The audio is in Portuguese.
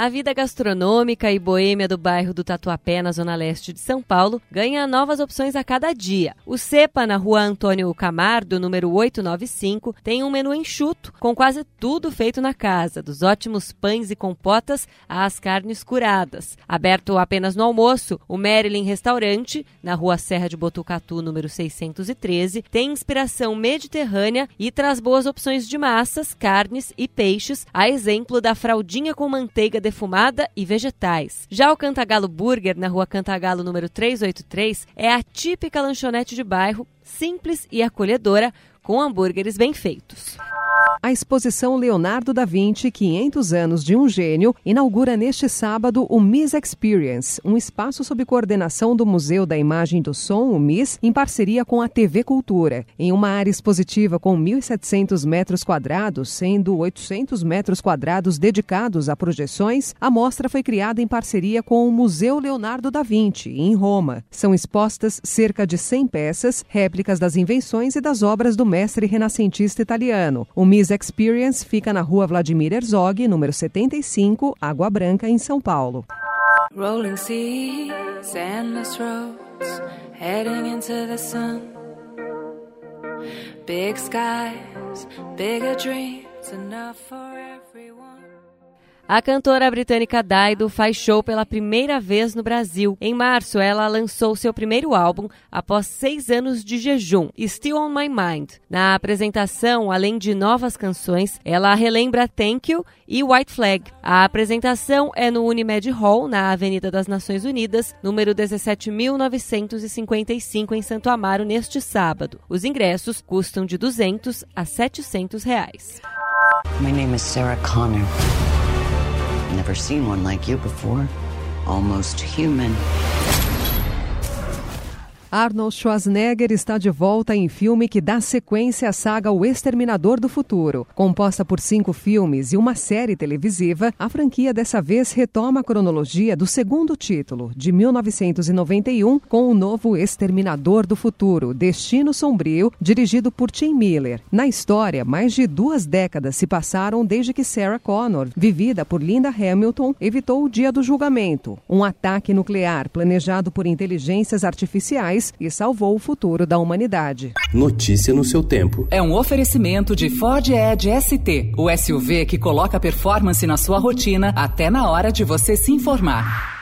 A vida gastronômica e boêmia do bairro do Tatuapé, na zona leste de São Paulo, ganha novas opções a cada dia. O Cepa, na rua Antônio Camardo, número 895, tem um menu enxuto, com quase tudo feito na casa, dos ótimos pães e compotas às carnes curadas. Aberto apenas no almoço, o Marilyn Restaurante, na rua Serra de Botucatu, número 613, tem inspiração mediterrânea e traz boas opções de massas, carnes e peixes, a exemplo da fraldinha com manteiga de defumada e vegetais. Já o Cantagalo Burger, na rua Cantagalo número 383, é a típica lanchonete de bairro, simples e acolhedora, com hambúrgueres bem feitos. A exposição Leonardo da Vinci 500 anos de um gênio inaugura neste sábado o MIS Experience, um espaço sob coordenação do Museu da Imagem do Som, o MIS, em parceria com a TV Cultura. Em uma área expositiva com 1.700 metros quadrados, sendo 800 metros quadrados dedicados a projeções, a mostra foi criada em parceria com o Museu Leonardo da Vinci, em Roma. São expostas cerca de 100 peças, réplicas das invenções e das obras do mestre renascentista italiano. O MIS Experience fica na rua Vladimir Herzog, número 75, Água Branca, em São Paulo. Rolling seas, endless roads, heading into the sun. Big skies, bigger dreams, enough for a cantora britânica Dido faz show pela primeira vez no Brasil. Em março, ela lançou seu primeiro álbum após seis anos de jejum, Still on My Mind. Na apresentação, além de novas canções, ela relembra Thank You e White Flag. A apresentação é no Unimed Hall, na Avenida das Nações Unidas, número 17.955, em Santo Amaro, neste sábado. Os ingressos custam de 200 a 700 reais. My name is Sarah Connor. Never seen one like you before. Almost human. Arnold Schwarzenegger está de volta em filme que dá sequência à saga O Exterminador do Futuro. Composta por cinco filmes e uma série televisiva, a franquia dessa vez retoma a cronologia do segundo título, de 1991, com o novo Exterminador do Futuro, Destino Sombrio, dirigido por Tim Miller. Na história, mais de duas décadas se passaram desde que Sarah Connor, vivida por Linda Hamilton, evitou o dia do julgamento, um ataque nuclear planejado por inteligências artificiais e salvou o futuro da humanidade. Notícia no seu tempo. É um oferecimento de Ford Edge ST, o SUV que coloca performance na sua rotina até na hora de você se informar.